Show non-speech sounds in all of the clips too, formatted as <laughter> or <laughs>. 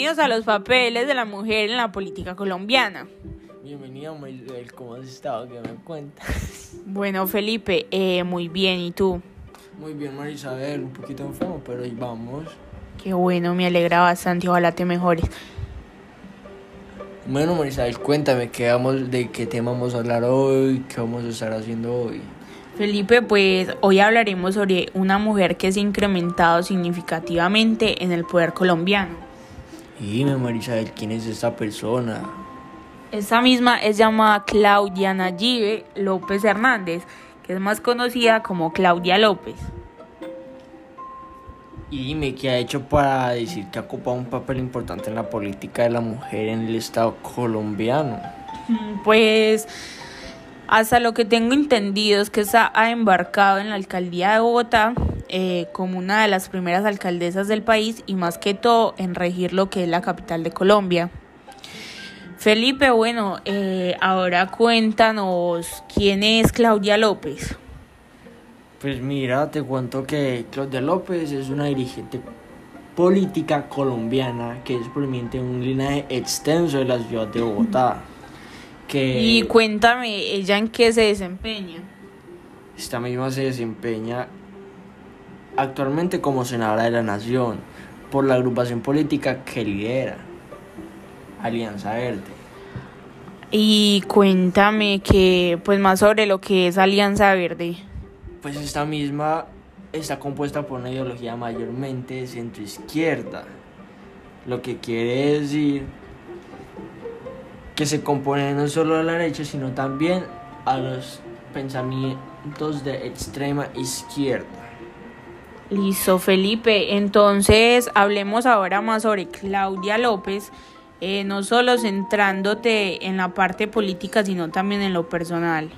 Bienvenidos a los papeles de la mujer en la política colombiana. Bienvenido, Marisabel. ¿Cómo has estado? ¿Qué me cuentas? Bueno, Felipe, eh, muy bien. ¿Y tú? Muy bien, Marisabel. Un poquito enfermo, pero ahí vamos. Qué bueno, me alegra bastante. Ojalá te mejores. Bueno, Marisabel, cuéntame ¿qué vamos, de qué tema vamos a hablar hoy, qué vamos a estar haciendo hoy. Felipe, pues hoy hablaremos sobre una mujer que se ha incrementado significativamente en el poder colombiano. Dime, Marisabel, ¿quién es esta persona? Esta misma es llamada Claudia Nayibe López Hernández, que es más conocida como Claudia López. Y dime, ¿qué ha hecho para decir que ha ocupado un papel importante en la política de la mujer en el Estado colombiano? Pues hasta lo que tengo entendido es que se ha embarcado en la alcaldía de Bogotá eh, como una de las primeras alcaldesas del país y más que todo en regir lo que es la capital de Colombia. Felipe, bueno, eh, ahora cuéntanos quién es Claudia López. Pues mira, te cuento que Claudia López es una dirigente política colombiana que es proveniente de un linaje extenso de la ciudad de Bogotá. Que Y cuéntame, ¿ella en qué se desempeña? esta misma se desempeña actualmente como senadora de la Nación por la agrupación política que lidera, Alianza Verde. Y cuéntame que, pues más sobre lo que es Alianza Verde. Pues esta misma está compuesta por una ideología mayormente centroizquierda, lo que quiere decir que se compone no solo a la derecha, sino también a los pensamientos de extrema izquierda. Listo, Felipe. Entonces, hablemos ahora más sobre Claudia López, eh, no solo centrándote en la parte política, sino también en lo personal.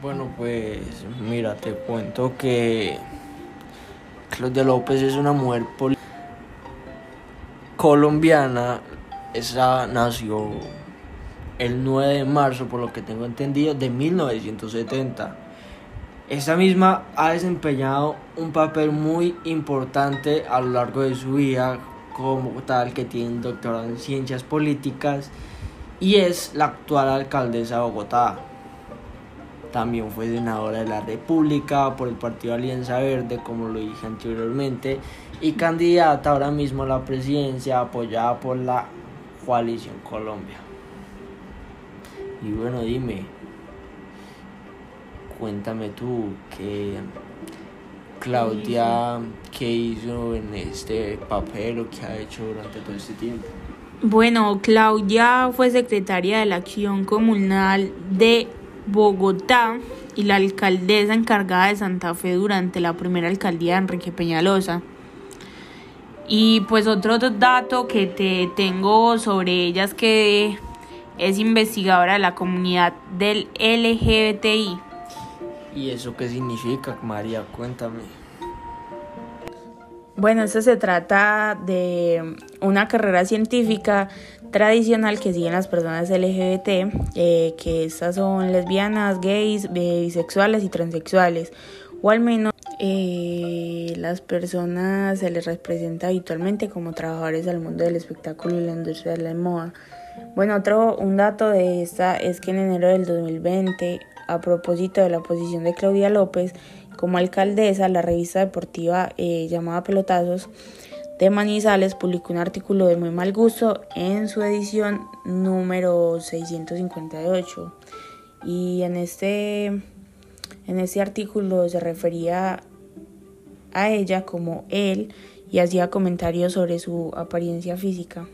Bueno, pues mira, te cuento que Claudia López es una mujer colombiana. Esa nació el 9 de marzo, por lo que tengo entendido, de 1970. Esta misma ha desempeñado un papel muy importante a lo largo de su vida, como tal que tiene un doctorado en ciencias políticas y es la actual alcaldesa de Bogotá. También fue senadora de la República por el Partido Alianza Verde, como lo dije anteriormente, y candidata ahora mismo a la presidencia apoyada por la Coalición Colombia. Y bueno, dime, cuéntame tú que Claudia, ¿qué hizo en este papel o qué ha hecho durante todo este tiempo? Bueno, Claudia fue secretaria de la Acción Comunal de Bogotá y la alcaldesa encargada de Santa Fe durante la primera alcaldía de Enrique Peñalosa. Y pues otro dato que te tengo sobre ella es que es investigadora de la comunidad del LGBTI. ¿Y eso qué significa, María? Cuéntame. Bueno, esto se trata de una carrera científica tradicional que siguen las personas LGBT, eh, que estas son lesbianas, gays, bisexuales y transexuales, o al menos eh, las personas se les representa habitualmente como trabajadores del mundo del espectáculo y la industria de la moda. Bueno, otro un dato de esta es que en enero del 2020, a propósito de la posición de Claudia López como alcaldesa, la revista deportiva eh, llamada Pelotazos de Manizales publicó un artículo de muy mal gusto en su edición número 658. Y en este, en este artículo se refería a ella como él y hacía comentarios sobre su apariencia física.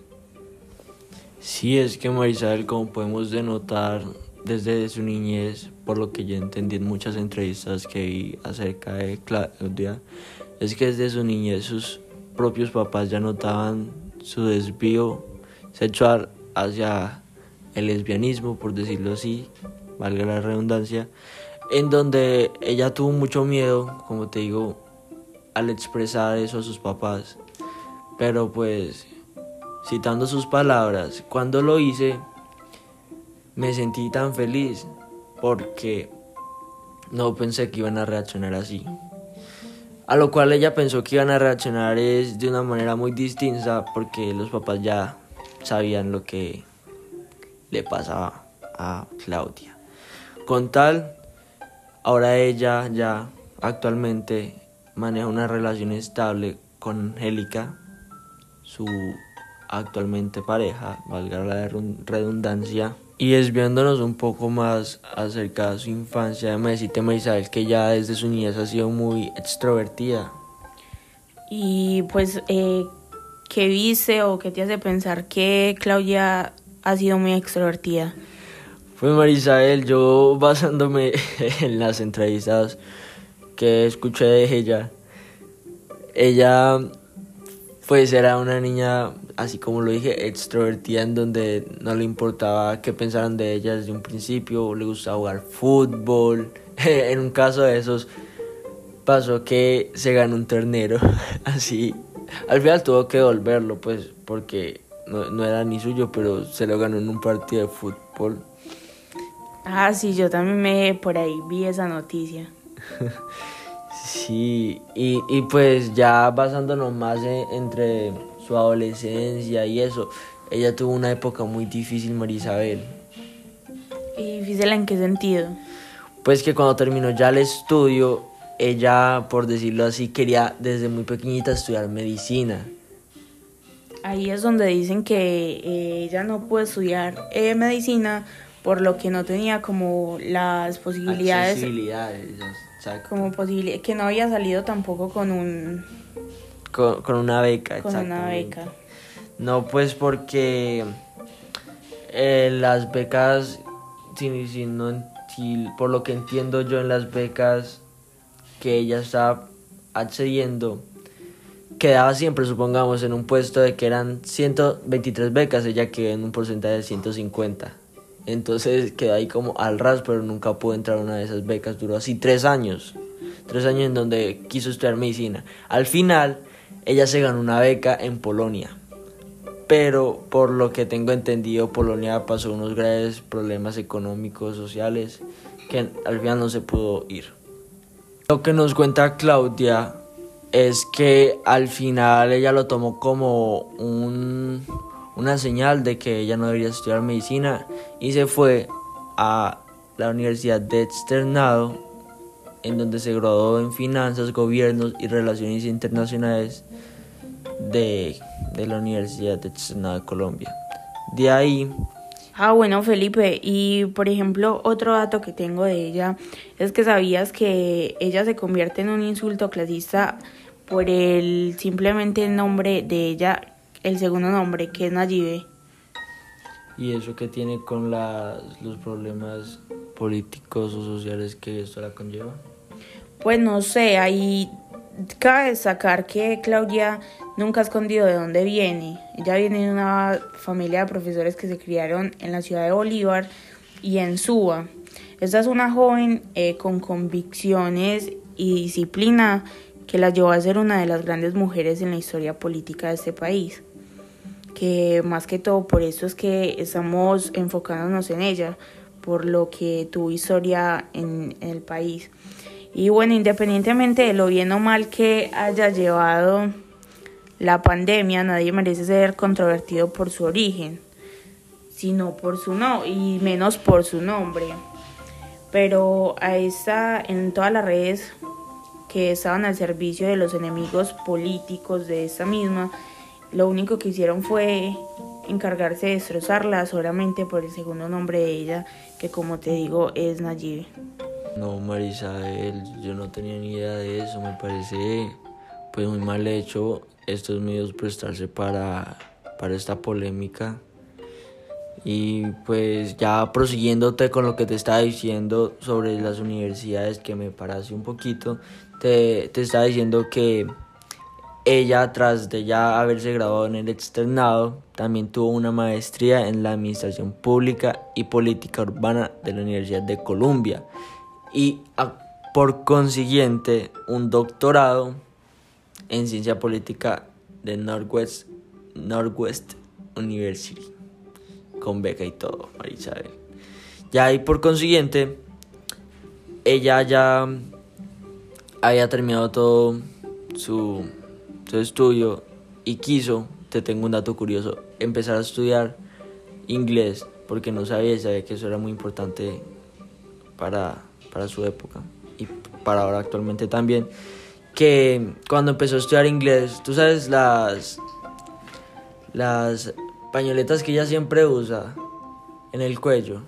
Sí, es que Marisabel, como podemos denotar desde su niñez, por lo que yo entendí en muchas entrevistas que vi acerca de Claudia, es que desde su niñez sus propios papás ya notaban su desvío sexual hacia el lesbianismo, por decirlo así, valga la redundancia, en donde ella tuvo mucho miedo, como te digo, al expresar eso a sus papás. Pero pues, citando sus palabras, cuando lo hice, me sentí tan feliz porque no pensé que iban a reaccionar así. A lo cual ella pensó que iban a reaccionar es de una manera muy distinta porque los papás ya sabían lo que le pasaba a Claudia. Con tal, ahora ella ya actualmente maneja una relación estable con Angélica, su actualmente pareja, valga la redundancia. Y desviándonos un poco más acerca de su infancia, me decirte Isabel que ya desde su niñez ha sido muy extrovertida. Y pues, eh, ¿qué viste o qué te hace pensar que Claudia ha sido muy extrovertida? Pues Marisabel, yo basándome <laughs> en las entrevistas que escuché de ella, ella pues era una niña, así como lo dije, extrovertida en donde no le importaba qué pensaran de ella desde un principio, le gustaba jugar fútbol. <laughs> en un caso de esos pasó que se ganó un ternero, <laughs> así. Al final tuvo que devolverlo, pues, porque no, no era ni suyo, pero se lo ganó en un partido de fútbol. Ah, sí, yo también me por ahí vi esa noticia. <laughs> Sí, y, y pues ya basándonos más entre su adolescencia y eso, ella tuvo una época muy difícil, Marisabel. ¿Y difícil en qué sentido? Pues que cuando terminó ya el estudio, ella, por decirlo así, quería desde muy pequeñita estudiar medicina. Ahí es donde dicen que eh, ella no puede estudiar eh, medicina por lo que no tenía como las posibilidades. Como posible, que no había salido tampoco con un... Con, una beca, Con una beca. No, pues porque eh, las becas, si, si no, por lo que entiendo yo en las becas que ella está accediendo, quedaba siempre, supongamos, en un puesto de que eran 123 becas, ella quedó en un porcentaje de 150. Entonces quedó ahí como al ras, pero nunca pudo entrar a una de esas becas. Duró así tres años. Tres años en donde quiso estudiar medicina. Al final, ella se ganó una beca en Polonia. Pero por lo que tengo entendido, Polonia pasó unos graves problemas económicos, sociales, que al final no se pudo ir. Lo que nos cuenta Claudia es que al final ella lo tomó como un una señal de que ella no debería estudiar medicina y se fue a la Universidad de Externado, en donde se graduó en finanzas, gobiernos y relaciones internacionales de, la Universidad de Externado de Colombia. De ahí... Ah, bueno, Felipe, y por ejemplo, otro dato que tengo de ella es que sabías que ella se convierte en un insulto clasista por el simplemente nombre de ella el segundo nombre, que es Nayibe. ¿Y eso qué tiene con los problemas políticos o sociales que esto la conlleva? Pues no sé, ahí cabe destacar que Claudia nunca ha escondido de dónde viene. Ella viene de una familia de profesores que se criaron en la ciudad de Bolívar y en Suba. Esta es una joven eh, con convicciones y disciplina que la llevó a ser una de las grandes mujeres en la historia política de este país que más que todo por eso es que estamos enfocándonos en ella, por lo que tuvo historia en, el país. Y bueno, independientemente de lo bien o mal que haya llevado la pandemia, nadie merece ser controvertido por su origen, sino por su no y menos por su nombre. Pero a esta, en todas las redes que estaban al servicio de los enemigos políticos de esta misma, lo único que hicieron fue encargarse de destrozarla solamente por el segundo nombre de ella, que como te digo es Nayib. No, Marisabel, yo no tenía ni idea de eso, me parece pues muy mal hecho estos medios prestarse para, para esta polémica. Y pues ya prosiguiéndote con lo que te estaba diciendo sobre las universidades, que me parece un poquito, te, te estaba diciendo que ella, tras de ya haberse graduado en el externado, también tuvo una maestría en la Administración Pública y Política Urbana de la Universidad de Columbia y por consiguiente un doctorado en Ciencia Política de Northwest, Northwest University, con beca y todo, Marisabel. Ya y por consiguiente, ella ya había terminado todo su, su estudio y quiso, te tengo un dato curioso, empezar a estudiar inglés porque no sabía sabía que eso era muy importante para, para su época y para ahora actualmente también. Que cuando empezó a estudiar inglés, tú sabes las, las pañoletas que ella siempre usa en el cuello.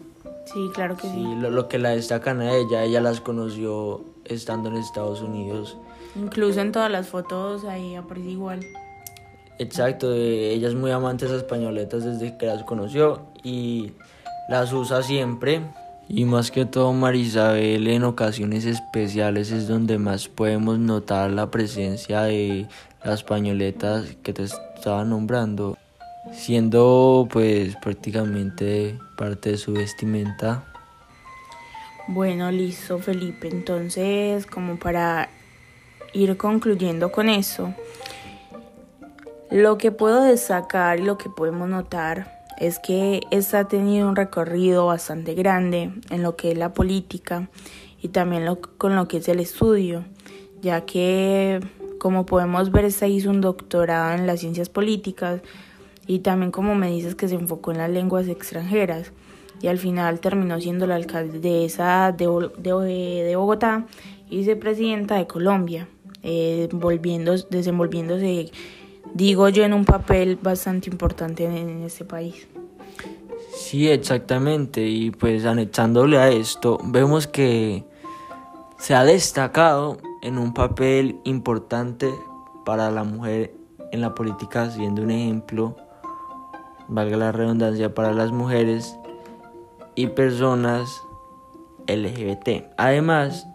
Sí, claro que sí. Lo, lo que la destacan a ella, ella las conoció estando en Estados Unidos. Incluso en todas las fotos ahí aparece igual. Exacto, ella es muy amante de esas pañoletas desde que las conoció y las usa siempre. Y más que todo Marisabel en ocasiones especiales es donde más podemos notar la presencia de las pañoletas que te estaba nombrando, siendo pues prácticamente parte de su vestimenta. Bueno, listo Felipe, entonces como para ir concluyendo con eso, lo que puedo destacar y lo que podemos notar es que esta ha tenido un recorrido bastante grande en lo que es la política y también con lo que es el estudio, ya que como podemos ver esta hizo un doctorado en las ciencias políticas y también como me dices que se enfocó en las lenguas extranjeras y al final terminó siendo la alcaldesa de, de, de Bogotá y vicepresidenta de Colombia, eh, desenvolviéndose digo yo, en un papel bastante importante en, este país. Sí, exactamente. Y pues anexándole a esto, vemos que se ha destacado en un papel importante para la mujer en la política, siendo un ejemplo, valga la redundancia, para las mujeres y personas LGBT. Además,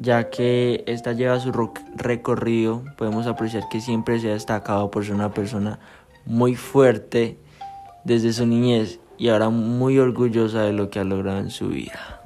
ya que esta lleva su recorrido, podemos apreciar que siempre se ha destacado por ser una persona muy fuerte desde su niñez y ahora muy orgullosa de lo que ha logrado en su vida.